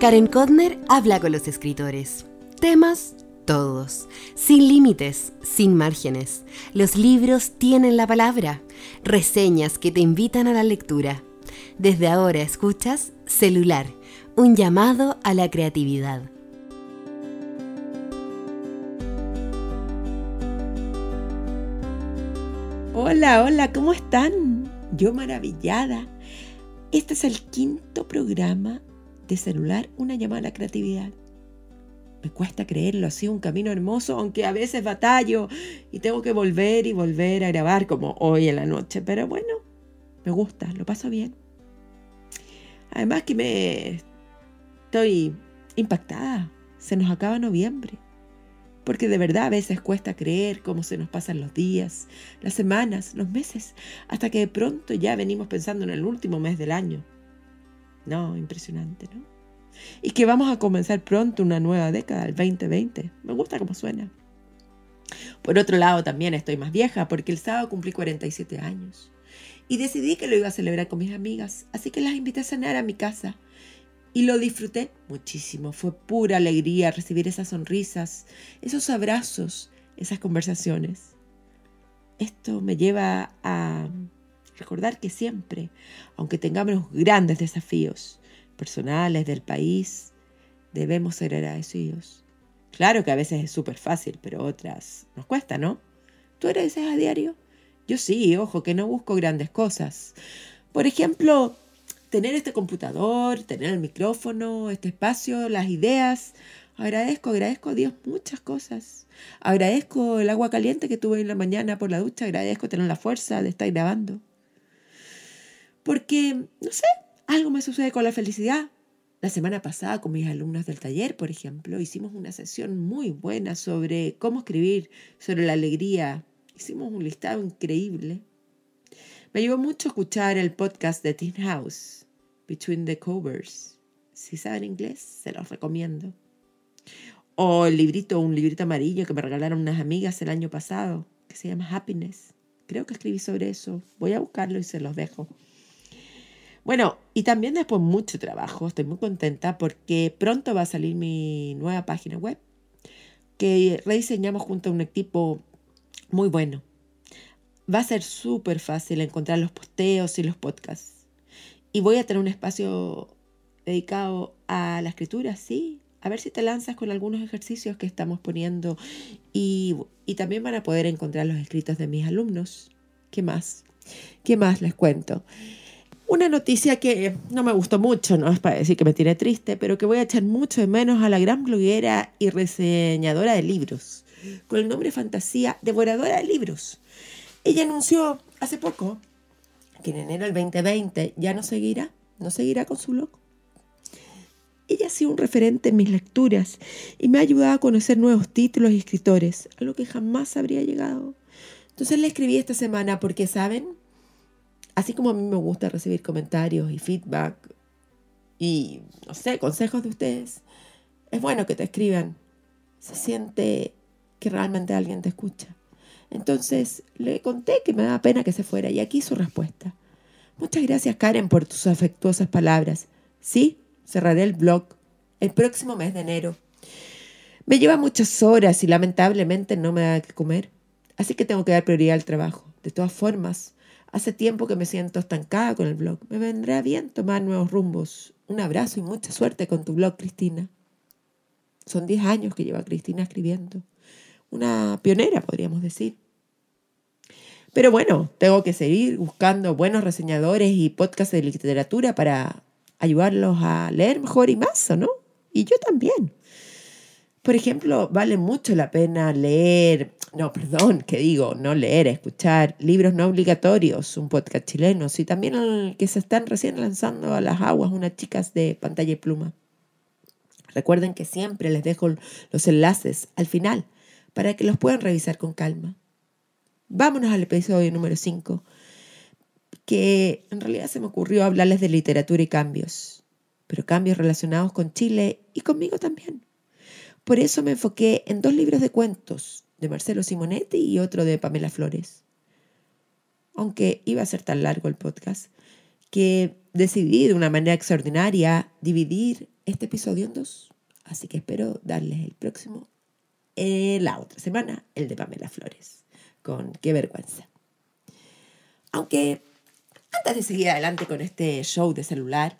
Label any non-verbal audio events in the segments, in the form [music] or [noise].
Karen Kodner habla con los escritores. Temas todos, sin límites, sin márgenes. Los libros tienen la palabra, reseñas que te invitan a la lectura. Desde ahora escuchas Celular, un llamado a la creatividad. Hola, hola, ¿cómo están? Yo maravillada. Este es el quinto programa de Celular, una llamada a la creatividad. Me cuesta creerlo, ha sido un camino hermoso, aunque a veces batallo y tengo que volver y volver a grabar como hoy en la noche. Pero bueno, me gusta, lo paso bien. Además que me estoy impactada. Se nos acaba noviembre. Porque de verdad a veces cuesta creer cómo se nos pasan los días, las semanas, los meses, hasta que de pronto ya venimos pensando en el último mes del año. No, impresionante, ¿no? y que vamos a comenzar pronto una nueva década, el 2020. Me gusta cómo suena. Por otro lado, también estoy más vieja porque el sábado cumplí 47 años y decidí que lo iba a celebrar con mis amigas, así que las invité a cenar a mi casa y lo disfruté muchísimo. Fue pura alegría recibir esas sonrisas, esos abrazos, esas conversaciones. Esto me lleva a recordar que siempre, aunque tengamos grandes desafíos, personales del país, debemos ser agradecidos. Claro que a veces es súper fácil, pero otras nos cuesta, ¿no? ¿Tú agradeces a diario? Yo sí, ojo, que no busco grandes cosas. Por ejemplo, tener este computador, tener el micrófono, este espacio, las ideas. Agradezco, agradezco a Dios muchas cosas. Agradezco el agua caliente que tuve en la mañana por la ducha, agradezco tener la fuerza de estar grabando. Porque, no sé, algo me sucede con la felicidad. La semana pasada con mis alumnos del taller, por ejemplo, hicimos una sesión muy buena sobre cómo escribir, sobre la alegría. Hicimos un listado increíble. Me ayudó mucho escuchar el podcast de Teen House, Between the Covers. Si saben inglés, se los recomiendo. O el librito, un librito amarillo que me regalaron unas amigas el año pasado, que se llama Happiness. Creo que escribí sobre eso. Voy a buscarlo y se los dejo. Bueno, y también después mucho trabajo, estoy muy contenta porque pronto va a salir mi nueva página web que rediseñamos junto a un equipo muy bueno. Va a ser súper fácil encontrar los posteos y los podcasts. Y voy a tener un espacio dedicado a la escritura, sí. A ver si te lanzas con algunos ejercicios que estamos poniendo. Y, y también van a poder encontrar los escritos de mis alumnos. ¿Qué más? ¿Qué más les cuento? Una noticia que no me gustó mucho, no es para decir que me tiene triste, pero que voy a echar mucho de menos a la gran bloguera y reseñadora de libros, con el nombre Fantasía, devoradora de libros. Ella anunció hace poco que en enero del 2020 ya no seguirá, no seguirá con su blog. Ella ha sido un referente en mis lecturas y me ha ayudado a conocer nuevos títulos y escritores, a lo que jamás habría llegado. Entonces le escribí esta semana porque, ¿saben? Así como a mí me gusta recibir comentarios y feedback y, no sé, consejos de ustedes, es bueno que te escriban. Se siente que realmente alguien te escucha. Entonces le conté que me daba pena que se fuera y aquí su respuesta. Muchas gracias Karen por tus afectuosas palabras. Sí, cerraré el blog el próximo mes de enero. Me lleva muchas horas y lamentablemente no me da que comer, así que tengo que dar prioridad al trabajo. De todas formas, Hace tiempo que me siento estancada con el blog. Me vendrá bien tomar nuevos rumbos. Un abrazo y mucha suerte con tu blog, Cristina. Son 10 años que lleva Cristina escribiendo. Una pionera, podríamos decir. Pero bueno, tengo que seguir buscando buenos reseñadores y podcasts de literatura para ayudarlos a leer mejor y más, ¿o no? Y yo también. Por ejemplo, vale mucho la pena leer, no, perdón, que digo, no leer, escuchar libros no obligatorios, un podcast chileno, y también el que se están recién lanzando a las aguas unas chicas de pantalla y pluma. Recuerden que siempre les dejo los enlaces al final para que los puedan revisar con calma. Vámonos al episodio número 5, que en realidad se me ocurrió hablarles de literatura y cambios, pero cambios relacionados con Chile y conmigo también. Por eso me enfoqué en dos libros de cuentos, de Marcelo Simonetti y otro de Pamela Flores. Aunque iba a ser tan largo el podcast, que decidí de una manera extraordinaria dividir este episodio en dos. Así que espero darles el próximo, eh, la otra semana, el de Pamela Flores. Con qué vergüenza. Aunque antes de seguir adelante con este show de celular,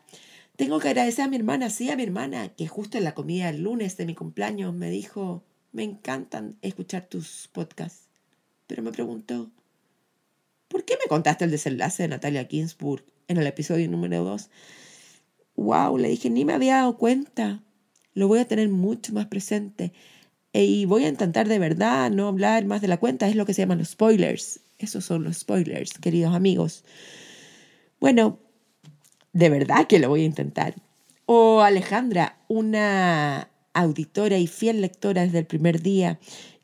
tengo que agradecer a mi hermana, sí, a mi hermana, que justo en la comida el lunes de mi cumpleaños me dijo, me encantan escuchar tus podcasts. Pero me preguntó, ¿por qué me contaste el desenlace de Natalia Ginsburg en el episodio número 2? Wow, le dije, ni me había dado cuenta. Lo voy a tener mucho más presente. E, y voy a intentar de verdad no hablar más de la cuenta. Es lo que se llaman los spoilers. Esos son los spoilers, queridos amigos. Bueno, de verdad que lo voy a intentar. O Alejandra, una auditora y fiel lectora desde el primer día,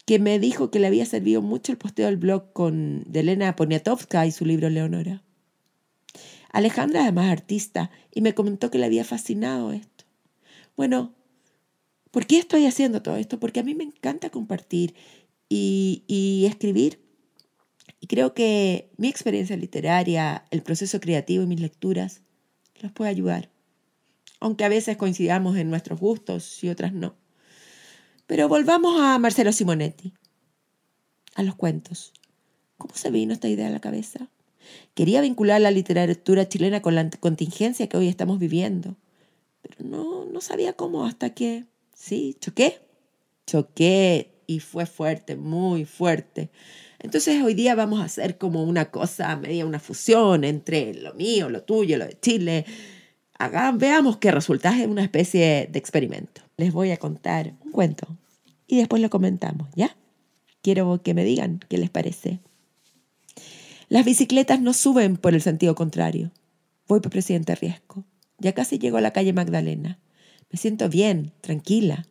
que me dijo que le había servido mucho el posteo del blog con, de Elena Poniatowska y su libro Leonora. Alejandra además artista y me comentó que le había fascinado esto. Bueno, ¿por qué estoy haciendo todo esto? Porque a mí me encanta compartir y escribir y creo que mi experiencia literaria, el proceso creativo y mis lecturas los puede ayudar. Aunque a veces coincidamos en nuestros gustos y otras no. Pero volvamos a Marcelo Simonetti, a los cuentos. ¿Cómo se vino esta idea a la cabeza? Quería vincular la literatura chilena con la contingencia que hoy estamos viviendo, pero no, no sabía cómo hasta que, sí, choqué. Choqué y fue fuerte, muy fuerte. Entonces hoy día vamos a hacer como una cosa, media una fusión entre lo mío, lo tuyo, lo de Chile. Hagan, veamos qué resulta en una especie de experimento. Les voy a contar un cuento y después lo comentamos, ¿ya? Quiero que me digan qué les parece. Las bicicletas no suben por el sentido contrario. Voy por Presidente Riesco. Ya casi llego a la calle Magdalena. Me siento bien, tranquila.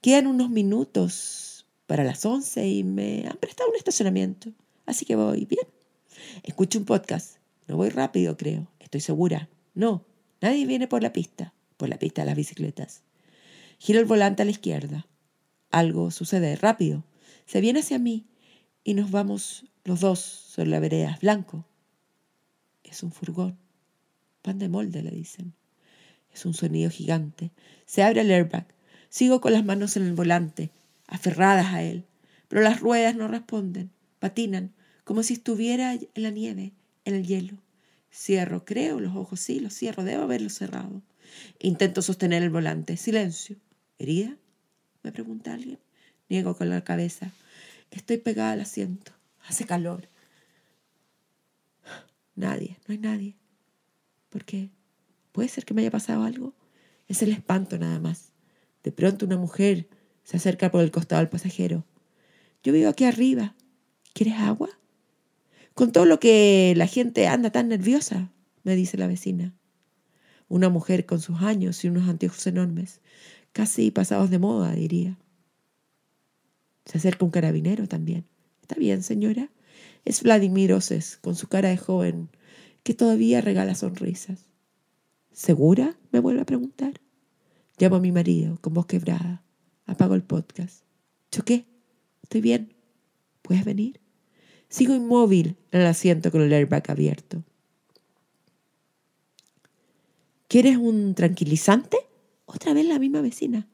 Quedan unos minutos para las 11 y me han prestado un estacionamiento. Así que voy bien. Escucho un podcast. No voy rápido, creo. Estoy segura. No, nadie viene por la pista, por la pista de las bicicletas. Giro el volante a la izquierda. Algo sucede rápido. Se viene hacia mí y nos vamos los dos sobre la vereda. Blanco. Es un furgón. Pan de molde, le dicen. Es un sonido gigante. Se abre el airbag. Sigo con las manos en el volante aferradas a él, pero las ruedas no responden, patinan, como si estuviera en la nieve, en el hielo. Cierro, creo, los ojos sí, los cierro, debo haberlos cerrado. Intento sostener el volante. Silencio. ¿Herida? me pregunta alguien. Niego con la cabeza. Estoy pegada al asiento. Hace calor. Nadie, no hay nadie. ¿Por qué? ¿Puede ser que me haya pasado algo? Es el espanto nada más. De pronto una mujer se acerca por el costado del pasajero. Yo vivo aquí arriba. ¿Quieres agua? Con todo lo que la gente anda tan nerviosa, me dice la vecina. Una mujer con sus años y unos anteojos enormes, casi pasados de moda, diría. Se acerca un carabinero también. ¿Está bien, señora? Es Vladimir Oses, con su cara de joven, que todavía regala sonrisas. ¿Segura? me vuelve a preguntar. Llamo a mi marido, con voz quebrada. Apago el podcast. ¿Choqué? ¿Estoy bien? ¿Puedes venir? Sigo inmóvil en el asiento con el airbag abierto. ¿Quieres un tranquilizante? Otra vez la misma vecina.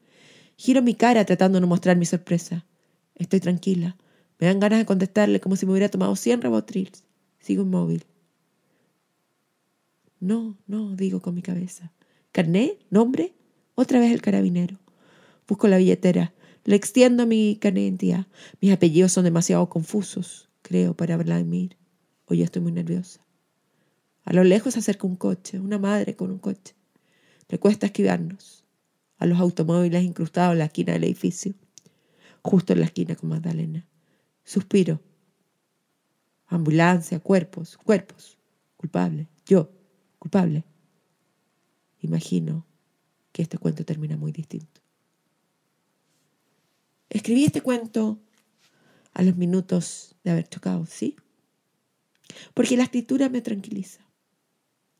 Giro mi cara tratando de no mostrar mi sorpresa. Estoy tranquila. Me dan ganas de contestarle como si me hubiera tomado 100 rebotrils. Sigo inmóvil. No, no, digo con mi cabeza. ¿Carné? ¿Nombre? Otra vez el carabinero. Busco la billetera. Le extiendo mi carnet Mis apellidos son demasiado confusos, creo, para Vladimir. Hoy estoy muy nerviosa. A lo lejos se acerca un coche, una madre con un coche. Le cuesta esquivarnos. A los automóviles incrustados en la esquina del edificio. Justo en la esquina con Magdalena. Suspiro. Ambulancia, cuerpos, cuerpos. Culpable. Yo, culpable. Imagino que este cuento termina muy distinto. Escribí este cuento a los minutos de haber chocado, ¿sí? Porque la escritura me tranquiliza.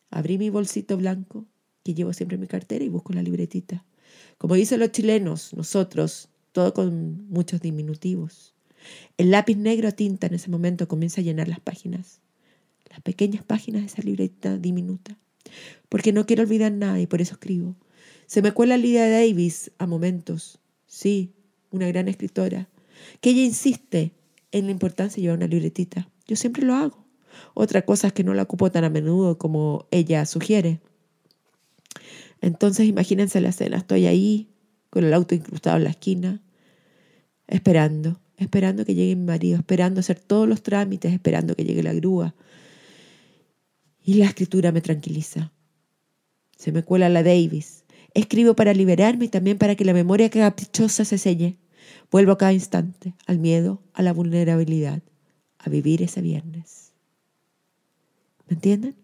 Abrí mi bolsito blanco que llevo siempre en mi cartera y busco la libretita. Como dicen los chilenos, nosotros, todo con muchos diminutivos. El lápiz negro a tinta en ese momento comienza a llenar las páginas, las pequeñas páginas de esa libreta diminuta. porque no quiero olvidar nada y por eso escribo. Se me cuela Lydia Davis a momentos, sí, una gran escritora, que ella insiste en la importancia de llevar una libretita. Yo siempre lo hago. Otra cosa es que no la ocupo tan a menudo como ella sugiere. Entonces imagínense la escena, estoy ahí con el auto incrustado en la esquina, esperando, esperando que llegue mi marido, esperando hacer todos los trámites, esperando que llegue la grúa. Y la escritura me tranquiliza. Se me cuela la Davis. Escribo para liberarme y también para que la memoria caprichosa se selle. Vuelvo a cada instante, al miedo, a la vulnerabilidad, a vivir ese viernes. ¿Me entienden?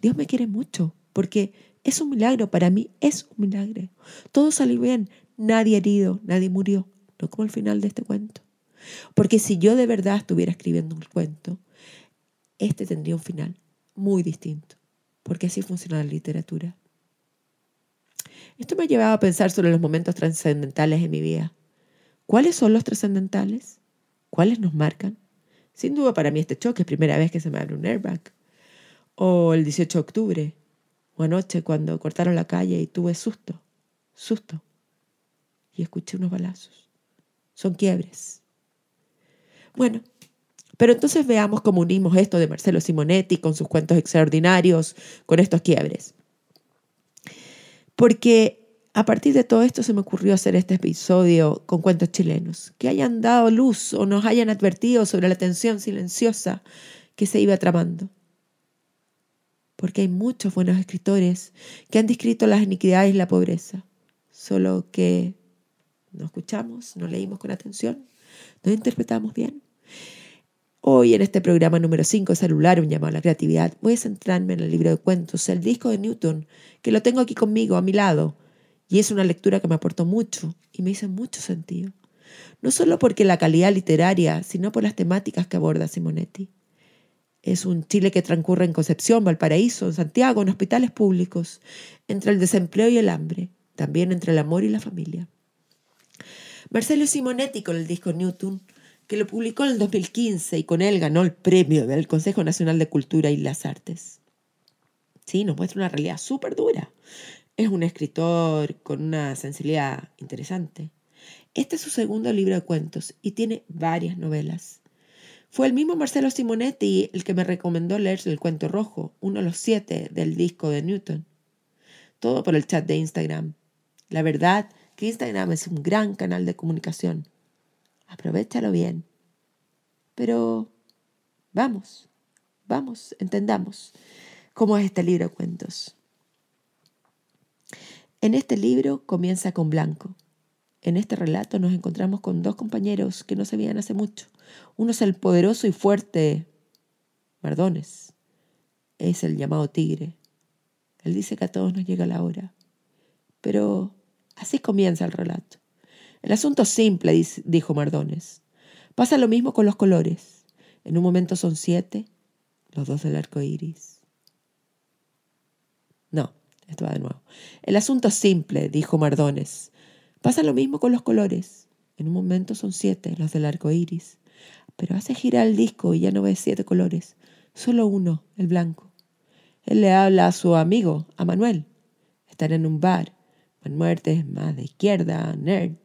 Dios me quiere mucho, porque es un milagro, para mí es un milagro. Todo salió bien, nadie herido, nadie murió, no como el final de este cuento. Porque si yo de verdad estuviera escribiendo un cuento, este tendría un final muy distinto, porque así funciona la literatura. Esto me ha llevado a pensar sobre los momentos trascendentales en mi vida. ¿Cuáles son los trascendentales? ¿Cuáles nos marcan? Sin duda para mí este choque es primera vez que se me abre un airbag. O el 18 de octubre, o anoche cuando cortaron la calle y tuve susto, susto, y escuché unos balazos. Son quiebres. Bueno, pero entonces veamos cómo unimos esto de Marcelo Simonetti con sus cuentos extraordinarios, con estos quiebres. Porque a partir de todo esto se me ocurrió hacer este episodio con cuentos chilenos, que hayan dado luz o nos hayan advertido sobre la tensión silenciosa que se iba tramando porque hay muchos buenos escritores que han descrito las iniquidades y la pobreza, solo que no escuchamos, no leímos con atención, no interpretamos bien. Hoy en este programa número 5, celular, un llamado a la creatividad, voy a centrarme en el libro de cuentos, el disco de Newton, que lo tengo aquí conmigo, a mi lado, y es una lectura que me aportó mucho y me hizo mucho sentido. No solo porque la calidad literaria, sino por las temáticas que aborda Simonetti. Es un Chile que transcurre en Concepción, Valparaíso, en Santiago, en hospitales públicos, entre el desempleo y el hambre, también entre el amor y la familia. Marcelo Simonetti con el disco Newton, que lo publicó en el 2015 y con él ganó el premio del Consejo Nacional de Cultura y las Artes. Sí, nos muestra una realidad súper dura. Es un escritor con una sensibilidad interesante. Este es su segundo libro de cuentos y tiene varias novelas. Fue el mismo Marcelo Simonetti el que me recomendó leer El cuento rojo, uno de los siete del disco de Newton. Todo por el chat de Instagram. La verdad que Instagram es un gran canal de comunicación. Aprovechalo bien. Pero vamos, vamos, entendamos cómo es este libro de cuentos. En este libro comienza con Blanco. En este relato nos encontramos con dos compañeros que no se veían hace mucho. Uno es el poderoso y fuerte Mardones. Es el llamado tigre. Él dice que a todos nos llega la hora. Pero así comienza el relato. El asunto es simple, dijo Mardones. Pasa lo mismo con los colores. En un momento son siete, los dos del arco iris. No, esto va de nuevo. El asunto es simple, dijo Mardones. Pasa lo mismo con los colores. En un momento son siete, los del arco iris pero hace girar el disco y ya no ve siete colores, solo uno, el blanco. Él le habla a su amigo, a Manuel. Están en un bar. Manuel es más de izquierda, nerd.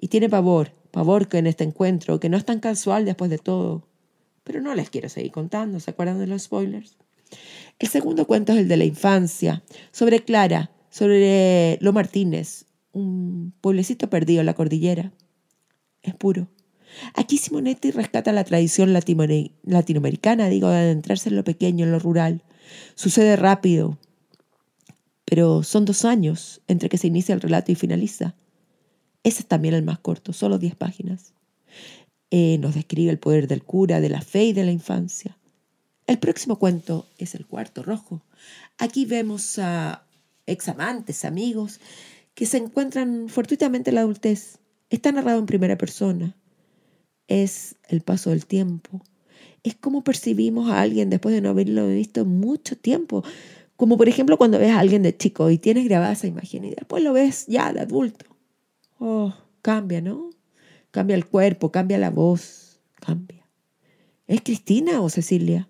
Y tiene pavor, pavor que en este encuentro, que no es tan casual después de todo. Pero no les quiero seguir contando, ¿se acuerdan de los spoilers? El segundo cuento es el de la infancia, sobre Clara, sobre Lo Martínez, un pueblecito perdido en la cordillera. Es puro. Aquí Simonetti rescata la tradición latinoamericana, digo, de adentrarse en lo pequeño, en lo rural. Sucede rápido, pero son dos años entre que se inicia el relato y finaliza. Ese es también el más corto, solo diez páginas. Eh, nos describe el poder del cura, de la fe y de la infancia. El próximo cuento es El cuarto rojo. Aquí vemos a examantes, amigos, que se encuentran fortuitamente en la adultez. Está narrado en primera persona es el paso del tiempo. Es como percibimos a alguien después de no haberlo visto mucho tiempo. Como por ejemplo cuando ves a alguien de chico y tienes grabada esa imagen y después lo ves ya de adulto. Oh, cambia, ¿no? Cambia el cuerpo, cambia la voz, cambia. ¿Es Cristina o Cecilia?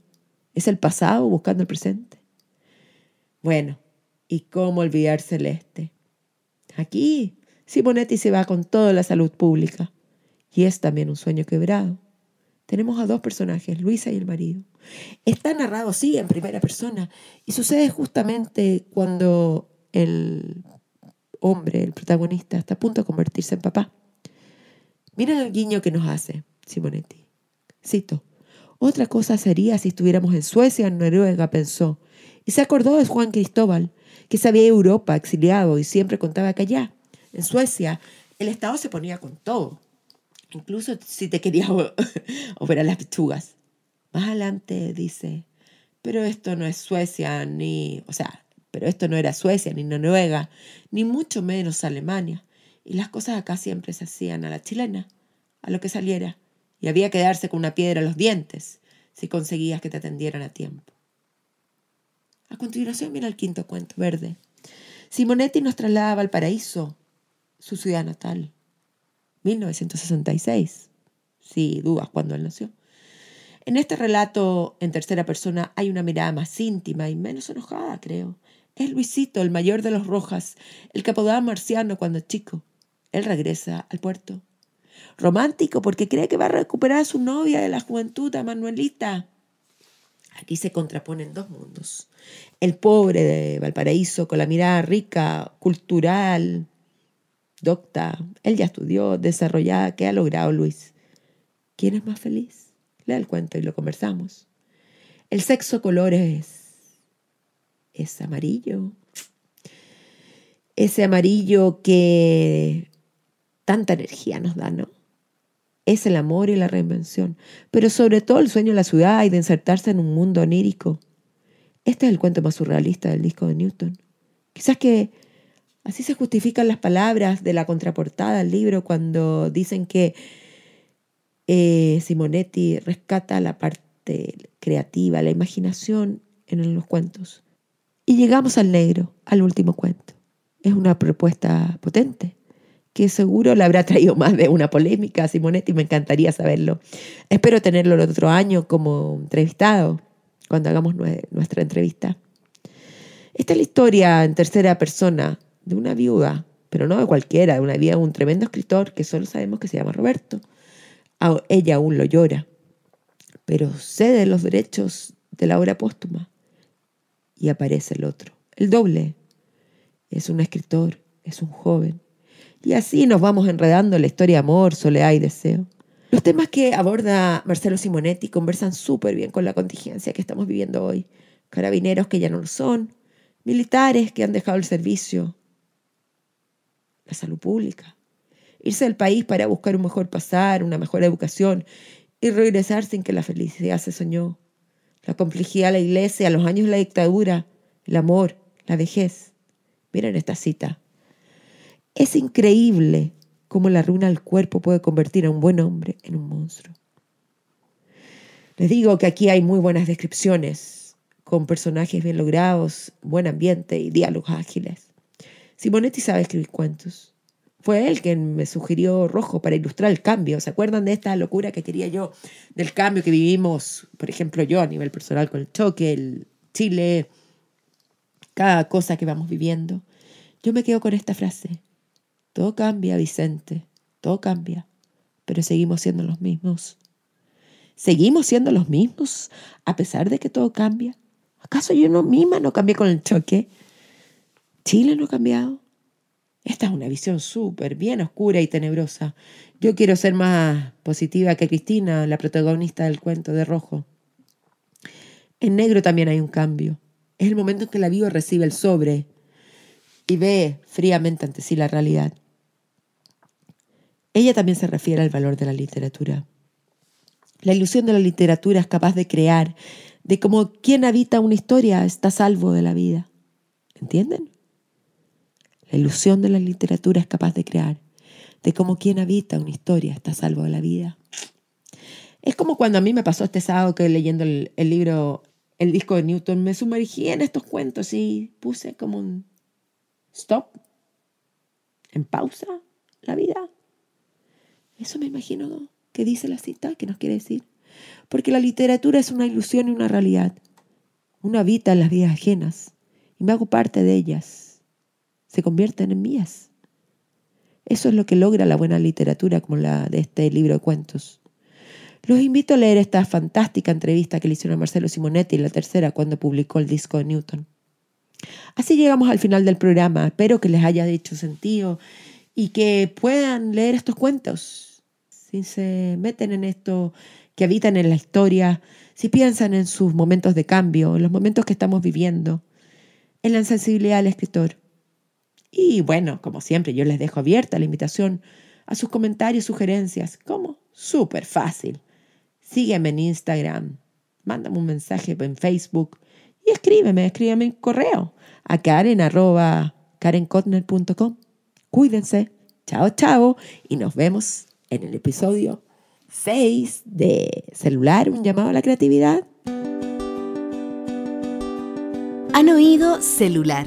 ¿Es el pasado buscando el presente? Bueno, ¿y cómo olvidar Celeste? Aquí, Simonetti se va con toda la salud pública. Y es también un sueño quebrado. Tenemos a dos personajes, Luisa y el marido. Está narrado, sí, en primera persona. Y sucede justamente cuando el hombre, el protagonista, está a punto de convertirse en papá. Miren el guiño que nos hace Simonetti. Cito. Otra cosa sería si estuviéramos en Suecia en Noruega, pensó. Y se acordó de Juan Cristóbal, que sabía Europa, exiliado, y siempre contaba que allá, en Suecia, el Estado se ponía con todo. Incluso si te querías [laughs] operar las pechugas. Más adelante dice, pero esto no es Suecia ni, o sea, pero esto no era Suecia ni Noruega, ni mucho menos Alemania. Y las cosas acá siempre se hacían a la chilena, a lo que saliera. Y había que darse con una piedra a los dientes si conseguías que te atendieran a tiempo. A continuación mira el quinto cuento verde. Simonetti nos traslada a Valparaíso, su ciudad natal. 1966. Si dudas cuando él nació. En este relato en tercera persona hay una mirada más íntima y menos enojada, creo. Es Luisito, el mayor de los Rojas, el apodaba Marciano cuando chico. Él regresa al puerto. Romántico porque cree que va a recuperar a su novia de la juventud, a Manuelita. Aquí se contraponen dos mundos. El pobre de Valparaíso con la mirada rica, cultural, docta. Él ya estudió, desarrollada. ¿Qué ha logrado Luis? ¿Quién es más feliz? Lea el cuento y lo conversamos. El sexo color es, amarillo. Ese amarillo que tanta energía nos da, ¿no? Es el amor y la reinvención, pero sobre todo el sueño de la ciudad y de insertarse en un mundo onírico. Este es el cuento más surrealista del disco de Newton. Quizás que así se justifican las palabras de la contraportada del libro cuando dicen que eh, Simonetti rescata la parte creativa, la imaginación en los cuentos. Y llegamos al negro, al último cuento. Es una propuesta potente que seguro le habrá traído más de una polémica a Simonetti, me encantaría saberlo. Espero tenerlo el otro año como entrevistado, cuando hagamos nuestra entrevista. Esta es la historia en tercera persona de una viuda, pero no de cualquiera, de una viuda de un tremendo escritor que solo sabemos que se llama Roberto. Ella aún lo llora, pero cede los derechos de la obra póstuma y aparece el otro, el doble. Es un escritor, es un joven, y así nos vamos enredando en la historia de amor, soledad y deseo. Los temas que aborda Marcelo Simonetti conversan súper bien con la contingencia que estamos viviendo hoy. Carabineros que ya no lo son, militares que han dejado el servicio, la salud pública, irse del país para buscar un mejor pasar, una mejor educación y regresar sin que la felicidad se soñó, la complejidad de la iglesia, los años de la dictadura, el amor, la vejez. Miren esta cita. Es increíble cómo la ruina del cuerpo puede convertir a un buen hombre en un monstruo. Les digo que aquí hay muy buenas descripciones, con personajes bien logrados, buen ambiente y diálogos ágiles. Simonetti sabe escribir cuentos. Fue él quien me sugirió Rojo para ilustrar el cambio. ¿Se acuerdan de esta locura que quería yo del cambio que vivimos, por ejemplo, yo a nivel personal con el choque, el Chile, cada cosa que vamos viviendo? Yo me quedo con esta frase. Todo cambia, Vicente, todo cambia, pero seguimos siendo los mismos. ¿Seguimos siendo los mismos a pesar de que todo cambia? ¿Acaso yo no misma no cambié con el choque? ¿Chile no ha cambiado? Esta es una visión súper bien oscura y tenebrosa. Yo quiero ser más positiva que Cristina, la protagonista del cuento de Rojo. En negro también hay un cambio. Es el momento en que la viva recibe el sobre y ve fríamente ante sí la realidad. Ella también se refiere al valor de la literatura. La ilusión de la literatura es capaz de crear, de cómo quien habita una historia está salvo de la vida. ¿Entienden? La ilusión de la literatura es capaz de crear, de cómo quien habita una historia está salvo de la vida. Es como cuando a mí me pasó este sábado que leyendo el, libro, el disco de Newton, me sumergí en estos cuentos y puse como un stop, en pausa, la vida. Eso me imagino que dice la cita, que nos quiere decir. Porque la literatura es una ilusión y una realidad. Uno habita en las vidas ajenas y me hago parte de ellas. Se convierten en mías. Eso es lo que logra la buena literatura como la de este libro de cuentos. Los invito a leer esta fantástica entrevista que le hicieron a Marcelo Simonetti la tercera cuando publicó el disco de Newton. Así llegamos al final del programa. Espero que les haya hecho sentido y que puedan leer estos cuentos. Si se meten en esto, que habitan en la historia, si piensan en sus momentos de cambio, en los momentos que estamos viviendo, en la sensibilidad del escritor. Y bueno, como siempre, yo les dejo abierta la invitación a sus comentarios, sugerencias. ¿Cómo? Súper fácil. Sígueme en Instagram, mándame un mensaje en Facebook y escríbeme, escríbeme en correo a karen arroba Cuídense. Chao, chao. Y nos vemos en el episodio 6 de Celular, un llamado a la creatividad. Han oído Celular,